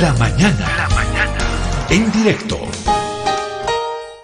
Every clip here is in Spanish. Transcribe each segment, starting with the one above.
La mañana. La mañana. En directo.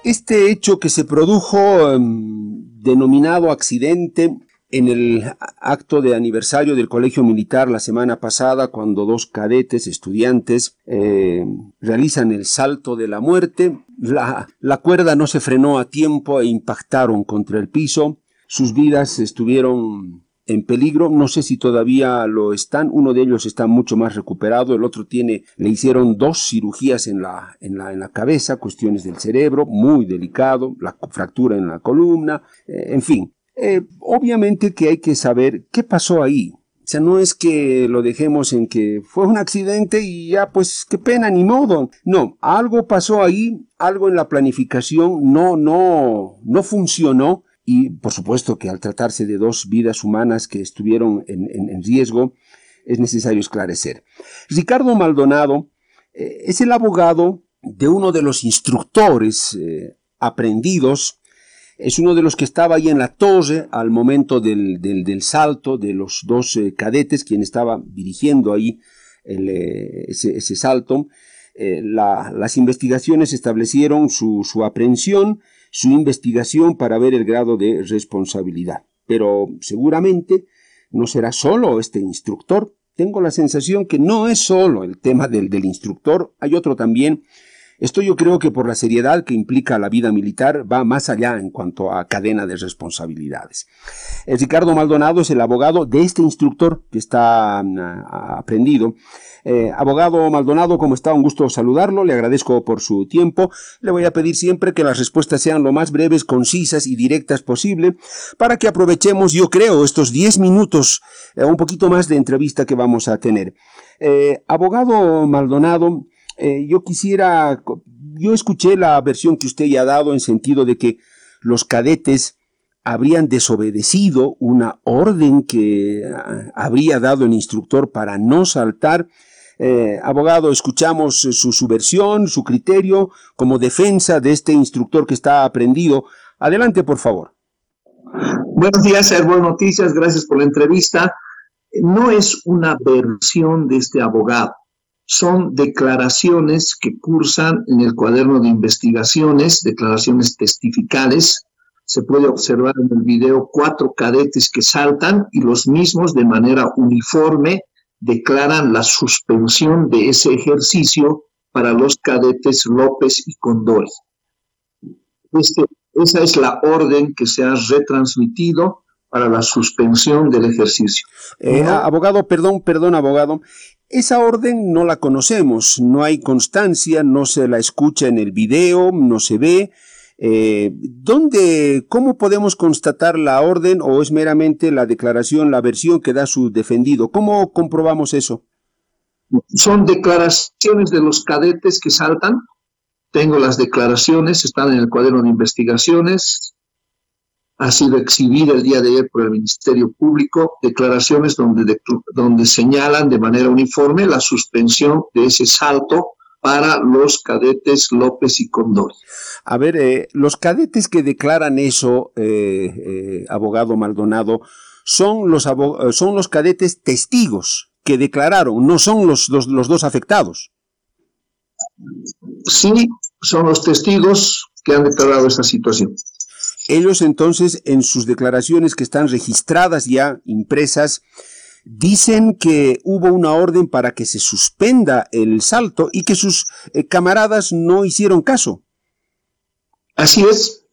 Este hecho que se produjo em, denominado accidente en el acto de aniversario del Colegio Militar la semana pasada, cuando dos cadetes estudiantes eh, realizan el salto de la muerte, la, la cuerda no se frenó a tiempo e impactaron contra el piso, sus vidas estuvieron en peligro, no sé si todavía lo están, uno de ellos está mucho más recuperado, el otro tiene, le hicieron dos cirugías en la, en la, en la cabeza, cuestiones del cerebro, muy delicado, la fractura en la columna, eh, en fin, eh, obviamente que hay que saber qué pasó ahí. O sea, no es que lo dejemos en que fue un accidente y ya, pues qué pena, ni modo. No, algo pasó ahí, algo en la planificación no, no, no funcionó y por supuesto que al tratarse de dos vidas humanas que estuvieron en, riesgo, es necesario esclarecer. Ricardo Maldonado eh, es el abogado de uno de los instructores eh, aprendidos es uno de los que estaba ahí en la torre al momento del, salto de los dos eh, cadetes, quien estaba dirigiendo ahí eh, ese, salto. Eh, las investigaciones establecieron su, su aprehensión, su investigación para ver el grado de responsabilidad. Pero seguramente no será solo este instructor. Tengo la sensación que no es solo el tema del, del instructor, hay otro también esto yo creo que por la seriedad que implica la vida militar va más allá en cuanto a cadena de responsabilidades. El Ricardo Maldonado es el abogado de este instructor que está mm, aprendido. Eh, abogado Maldonado, como está? Un gusto saludarlo, le agradezco por su tiempo. Le voy a pedir siempre que las respuestas sean lo más breves, concisas y directas posible para que aprovechemos, yo creo, estos 10 minutos, eh, un poquito más de entrevista que vamos a tener. Eh, abogado Maldonado, yo quisiera, yo escuché la versión que usted ya ha dado en sentido de que los cadetes habrían desobedecido una orden que ah, habría dado el instructor para no saltar. Eh, abogado, escuchamos su, su, versión, su criterio como defensa de este instructor que está aprendido. Adelante, por favor. Buenos días, buenas noticias, gracias por la entrevista. No es una versión de este abogado son declaraciones que cursan en el cuaderno de investigaciones, declaraciones testificales. Se puede observar en el video cuatro cadetes que saltan y los mismos de manera uniforme declaran la suspensión de ese ejercicio para los cadetes López y Condori. Este, esa es la orden que se ha retransmitido para la suspensión del ejercicio. Eh, abogado, perdón, perdón, abogado. Esa orden no la conocemos, no hay constancia, no se la escucha en el video, no se ve. Eh, ¿dónde, ¿Cómo podemos constatar la orden o es meramente la declaración, la versión que da su defendido? ¿Cómo comprobamos eso? Son declaraciones de los cadetes que saltan. Tengo las declaraciones, están en el cuaderno de investigaciones ha sido exhibida el día de ayer por el Ministerio Público declaraciones donde, donde señalan de manera uniforme la suspensión de ese salto para los cadetes López y Condori. A ver, eh, los cadetes que declaran eso, eh, eh, abogado Maldonado, son los, son los cadetes testigos que declararon, no son los, los dos afectados. Sí, son los testigos que han declarado esta situación. Ellos entonces en sus declaraciones que están registradas ya, impresas, dicen que hubo una orden para que se suspenda el salto y que sus eh, camaradas no hicieron caso. Así es.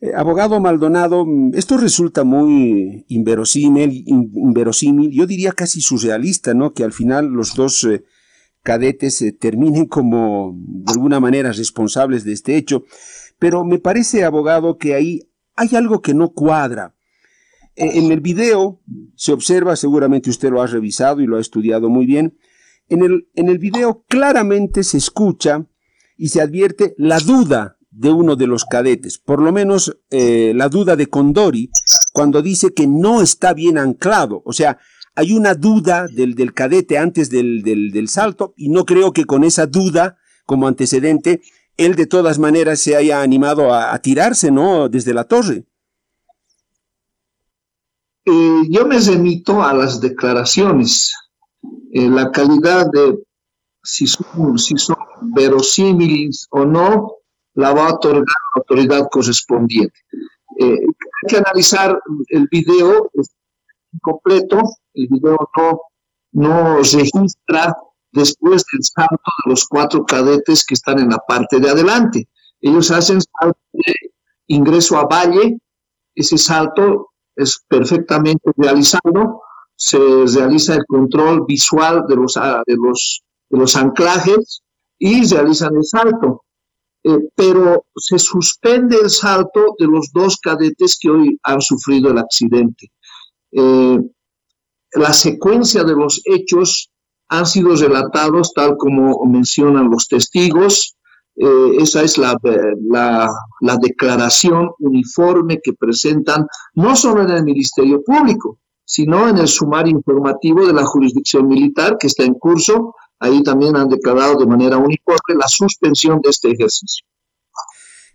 Eh, abogado Maldonado, esto resulta muy inverosímil, inverosímil, yo diría casi surrealista, ¿no? Que al final los dos eh, cadetes terminen como de alguna manera responsables de este hecho. Pero me parece, abogado, que ahí hay algo que no cuadra. E, en el video se observa, seguramente usted lo ha revisado y lo ha estudiado muy bien, en el, en el video claramente se escucha y se advierte la duda de uno de los cadetes, por lo menos eh, la duda de Condori, cuando dice que no está bien anclado. O sea, hay una duda del, del cadete antes del, del, del salto y no creo que con esa duda como antecedente él de todas maneras se haya animado a, tirarse, ¿no? Desde la torre. Eh, yo me remito a las declaraciones. eh, la calidad de si son, si son verosímiles o no, la va a otorgar la autoridad correspondiente. Eh, hay que analizar el video completo, el video no, no registra después del salto de los cuatro cadetes que están en la parte de adelante. Ellos hacen salto de ingreso a valle, ese salto es perfectamente realizado, se realiza el control visual de los, ah, de los, de los anclajes y realizan el salto. Eh, pero se suspende el salto de los dos cadetes que hoy han sufrido el accidente. Eh, la secuencia de los hechos han sido relatados tal como mencionan los testigos. Eh, esa es la, la, la, declaración uniforme que presentan no solo en el Ministerio Público, sino en el sumario informativo de la jurisdicción militar que está en curso. Ahí también han declarado de manera uniforme la suspensión de este ejercicio.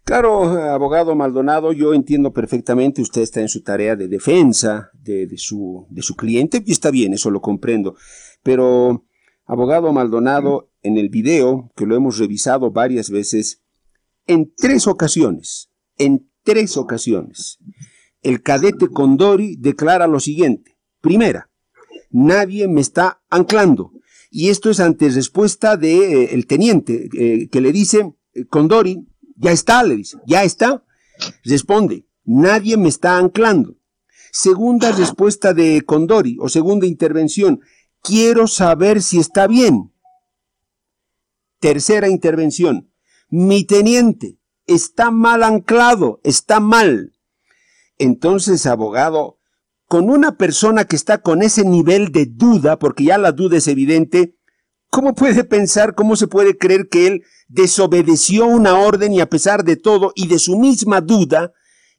Claro, abogado Maldonado, yo entiendo perfectamente, usted está en su tarea de defensa de, su, de su cliente, y está bien, eso lo comprendo. Pero, abogado Maldonado, en el video, que lo hemos revisado varias veces, en tres ocasiones, en tres ocasiones, el cadete Condori declara lo siguiente. Primera, nadie me está anclando. Y esto es ante respuesta del de, eh, teniente, eh, que le dice, eh, Condori, ya está, le dice, ya está. Responde, nadie me está anclando. Segunda respuesta de Condori, o segunda intervención, quiero saber si está bien. Tercera intervención, mi teniente está mal anclado, está mal. Entonces, abogado, con una persona que está con ese nivel de duda, porque ya la duda es evidente, ¿cómo puede pensar, cómo se puede creer que él desobedeció una orden y a pesar de todo y de su misma duda,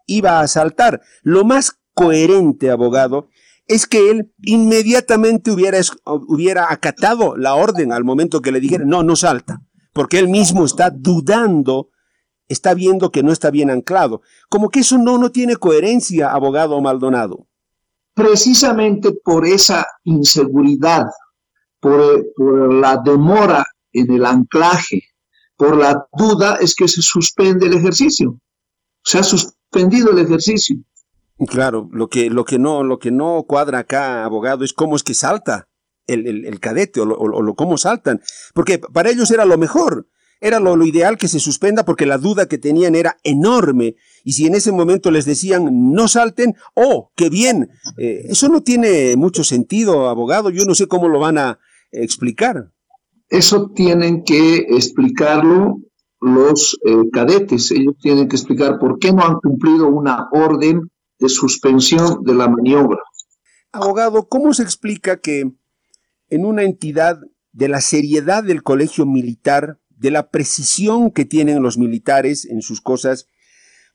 iba a saltar? Lo más coherente, abogado, es que él inmediatamente hubiera, hubiera acatado la orden al momento que le dijera, no, no salta, porque él mismo está dudando está viendo que no está bien anclado. Como que eso no, no tiene coherencia, abogado Maldonado precisamente por esa inseguridad, por, la demora en el anclaje, por la duda, es que se suspende el ejercicio. Se ha suspendido el ejercicio. Claro, lo que, lo que, no, lo que no cuadra acá, abogado, es cómo es que salta el, cadete o, o, cómo saltan. Porque para ellos era lo mejor. Era lo, ideal que se suspenda porque la duda que tenían era enorme. Y si en ese momento les decían no salten, oh, qué bien. Eh, eso no tiene mucho sentido, abogado. Yo no sé cómo lo van a explicar. Eso tienen que explicarlo los eh, cadetes. Ellos tienen que explicar por qué no han cumplido una orden de suspensión de la maniobra. Abogado, ¿cómo se explica que en una entidad de la seriedad del colegio militar de la precisión que tienen los militares en sus cosas,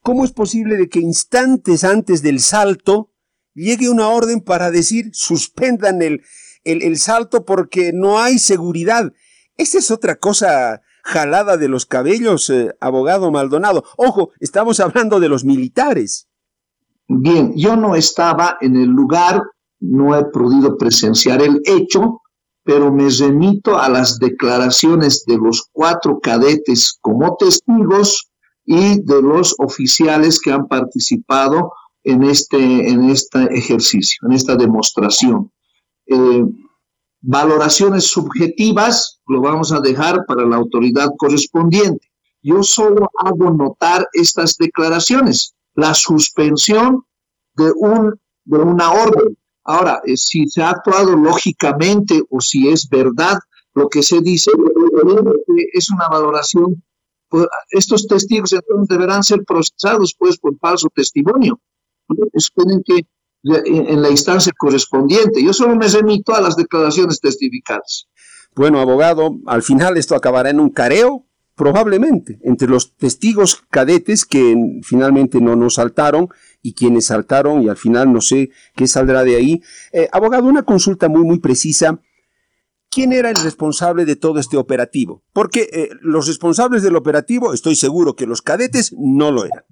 ¿cómo es posible de que instantes antes del salto llegue una orden para decir suspendan el, el, salto porque no hay seguridad? Esa es otra cosa jalada de los cabellos, eh, abogado Maldonado. Ojo, estamos hablando de los militares. Bien, yo no estaba en el lugar, no he podido presenciar el hecho, pero me remito a las declaraciones de los cuatro cadetes como testigos y de los oficiales que han participado en este, en este ejercicio, en esta demostración. Eh, valoraciones subjetivas lo vamos a dejar para la autoridad correspondiente. Yo solo hago notar estas declaraciones, la suspensión de, un, de una orden Ahora, eh, si se ha actuado lógicamente o si es verdad lo que se dice, es una valoración. Pues, estos testigos entonces deberán ser procesados pues por falso testimonio. Tienen que en la instancia correspondiente. Yo solo me remito a las declaraciones testificadas. Bueno, abogado, al final esto acabará en un careo, probablemente, entre los testigos cadetes que finalmente no nos saltaron y quienes saltaron y al final no sé qué saldrá de ahí. Eh, abogado, una consulta muy, muy precisa. ¿Quién era el responsable de todo este operativo? Porque eh, los responsables del operativo, estoy seguro que los cadetes no lo eran.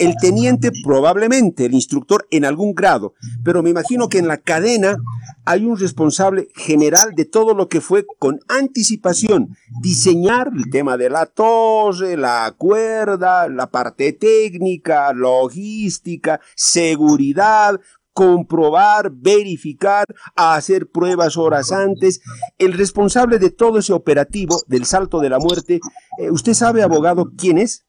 El teniente probablemente, el instructor en algún grado, pero me imagino que en la cadena hay un responsable general de todo lo que fue con anticipación diseñar el tema de la torre, la cuerda, la parte técnica, logística, seguridad, comprobar, verificar, hacer pruebas horas antes. El responsable de todo ese operativo del salto de la muerte, eh, ¿usted sabe, abogado, quién es?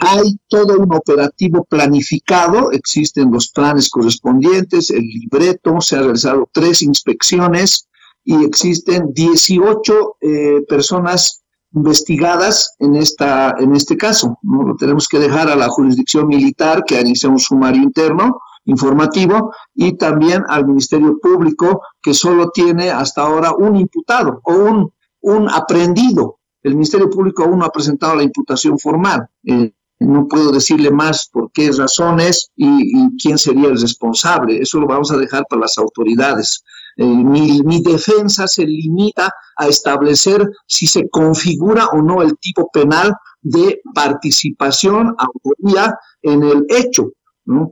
Hay todo un operativo planificado, existen los planes correspondientes, el libreto, se han realizado tres inspecciones y existen 18 eh, personas investigadas en, esta, en este caso. ¿no? Tenemos que dejar a la jurisdicción militar que inició un sumario interno informativo y también al Ministerio Público que solo tiene hasta ahora un imputado o un, un aprendido. El Ministerio Público aún no ha presentado la imputación formal. Eh, no puedo decirle más por qué razones y, quién sería el responsable. Eso lo vamos a dejar para las autoridades. Eh, mi, mi, defensa se limita a establecer si se configura o no el tipo penal de participación, autoría en el hecho.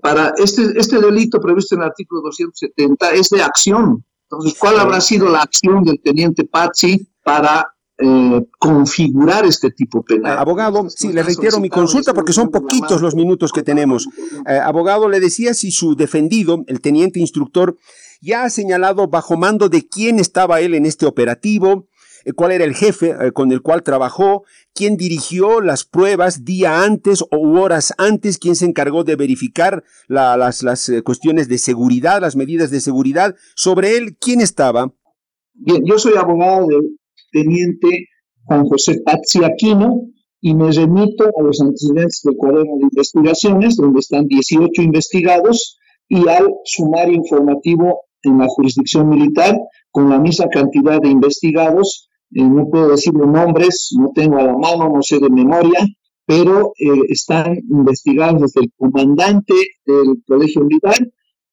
Para este, este delito previsto en el artículo 270 es de acción. Entonces, ¿cuál habrá sido la acción del teniente Pazzi para eh, configurar este tipo penal. Abogado, sí, le reitero mi consulta porque son poquitos los minutos que tenemos. Eh, abogado, le decía si su defendido, el teniente instructor, ya ha señalado bajo mando de quién estaba él en este operativo, eh, cuál era el jefe eh, con el cual trabajó, quién dirigió las pruebas día antes o horas antes, quién se encargó de verificar las, las eh, cuestiones de seguridad, las medidas de seguridad. Sobre él, ¿quién estaba? Bien, yo soy abogado del teniente Juan José Pazzi Aquino y me remito a los antecedentes del cuaderno de investigaciones, donde están 18 investigados, y al sumario informativo en la jurisdicción militar, con la misma cantidad de investigados. Eh, no puedo decir los nombres, no tengo a la mano, no sé de memoria, pero eh, están investigados desde el comandante del Colegio Militar,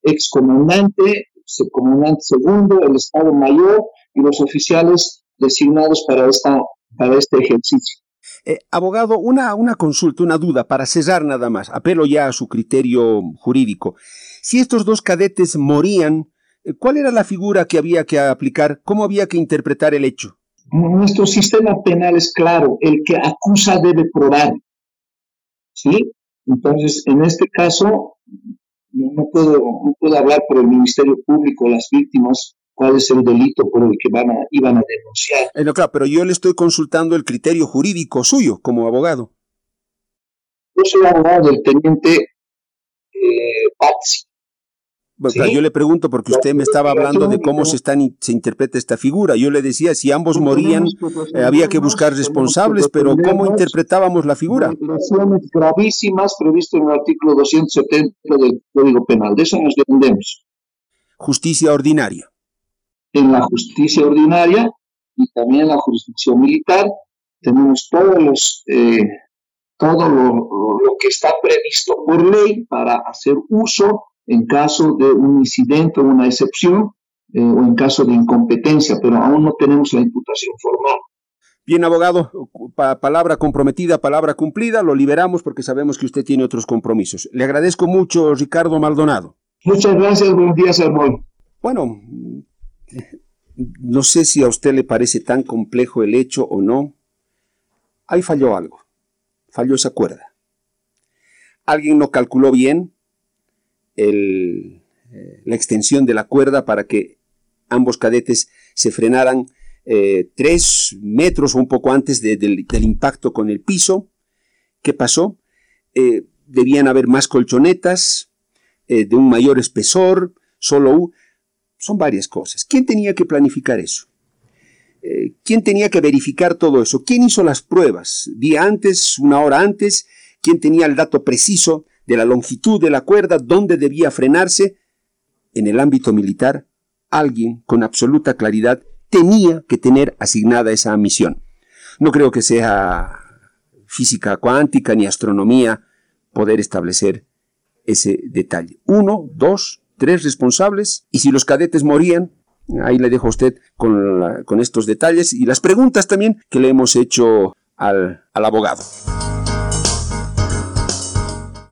excomandante, comandante segundo, el Estado Mayor y los oficiales designados para, esta, para este ejercicio. Eh, abogado, una, una consulta, una duda, para cesar nada más, apelo ya a su criterio jurídico. Si estos dos cadetes morían, ¿cuál era la figura que había que aplicar? ¿Cómo había que interpretar el hecho? Nuestro sistema penal es claro, el que acusa debe probar. ¿Sí? Entonces, en este caso, no puedo, no puedo hablar por el Ministerio Público, las víctimas, cuál es el delito por el que van a, iban a denunciar. Eh, no, claro, pero yo le estoy consultando el criterio jurídico suyo como abogado. Yo soy abogado del teniente eh, yo le pregunto porque usted me estaba hablando de cómo se, están, se interpreta esta figura. Yo le decía, si ambos morían, eh, había que buscar responsables, pero ¿cómo interpretábamos la figura? gravísimas previstas en el artículo 270 del Código Penal. De eso nos defendemos. Justicia ordinaria. En la justicia ordinaria y también en la jurisdicción militar tenemos todos los, eh, todo lo, lo que está previsto por ley para hacer uso en caso de un incidente o una excepción eh, o en caso de incompetencia, pero aún no tenemos la imputación formal. Bien, abogado, palabra comprometida, palabra cumplida, lo liberamos porque sabemos que usted tiene otros compromisos. Le agradezco mucho, Ricardo Maldonado. Muchas gracias, buenos días, hermano. Bueno, no sé si a usted le parece tan complejo el hecho o no. Ahí falló algo, falló esa cuerda. Alguien no calculó bien, el, eh, la extensión de la cuerda para que ambos cadetes se frenaran eh, tres metros o un poco antes del, impacto con el piso. ¿Qué pasó? Eh, debían haber más colchonetas de un mayor espesor, solo son varias cosas. ¿Quién tenía que planificar eso? ¿Quién tenía que verificar todo eso? ¿Quién hizo las pruebas? ¿Día antes? ¿Una hora antes? ¿Quién tenía el dato preciso de la longitud de la cuerda, dónde debía frenarse, en el ámbito militar, alguien con absoluta claridad tenía que tener asignada esa misión. No creo que sea física cuántica ni astronomía poder establecer ese detalle. Uno, dos, tres responsables, y si los cadetes morían, ahí le dejo a usted con, con estos detalles y las preguntas también que le hemos hecho al, al abogado.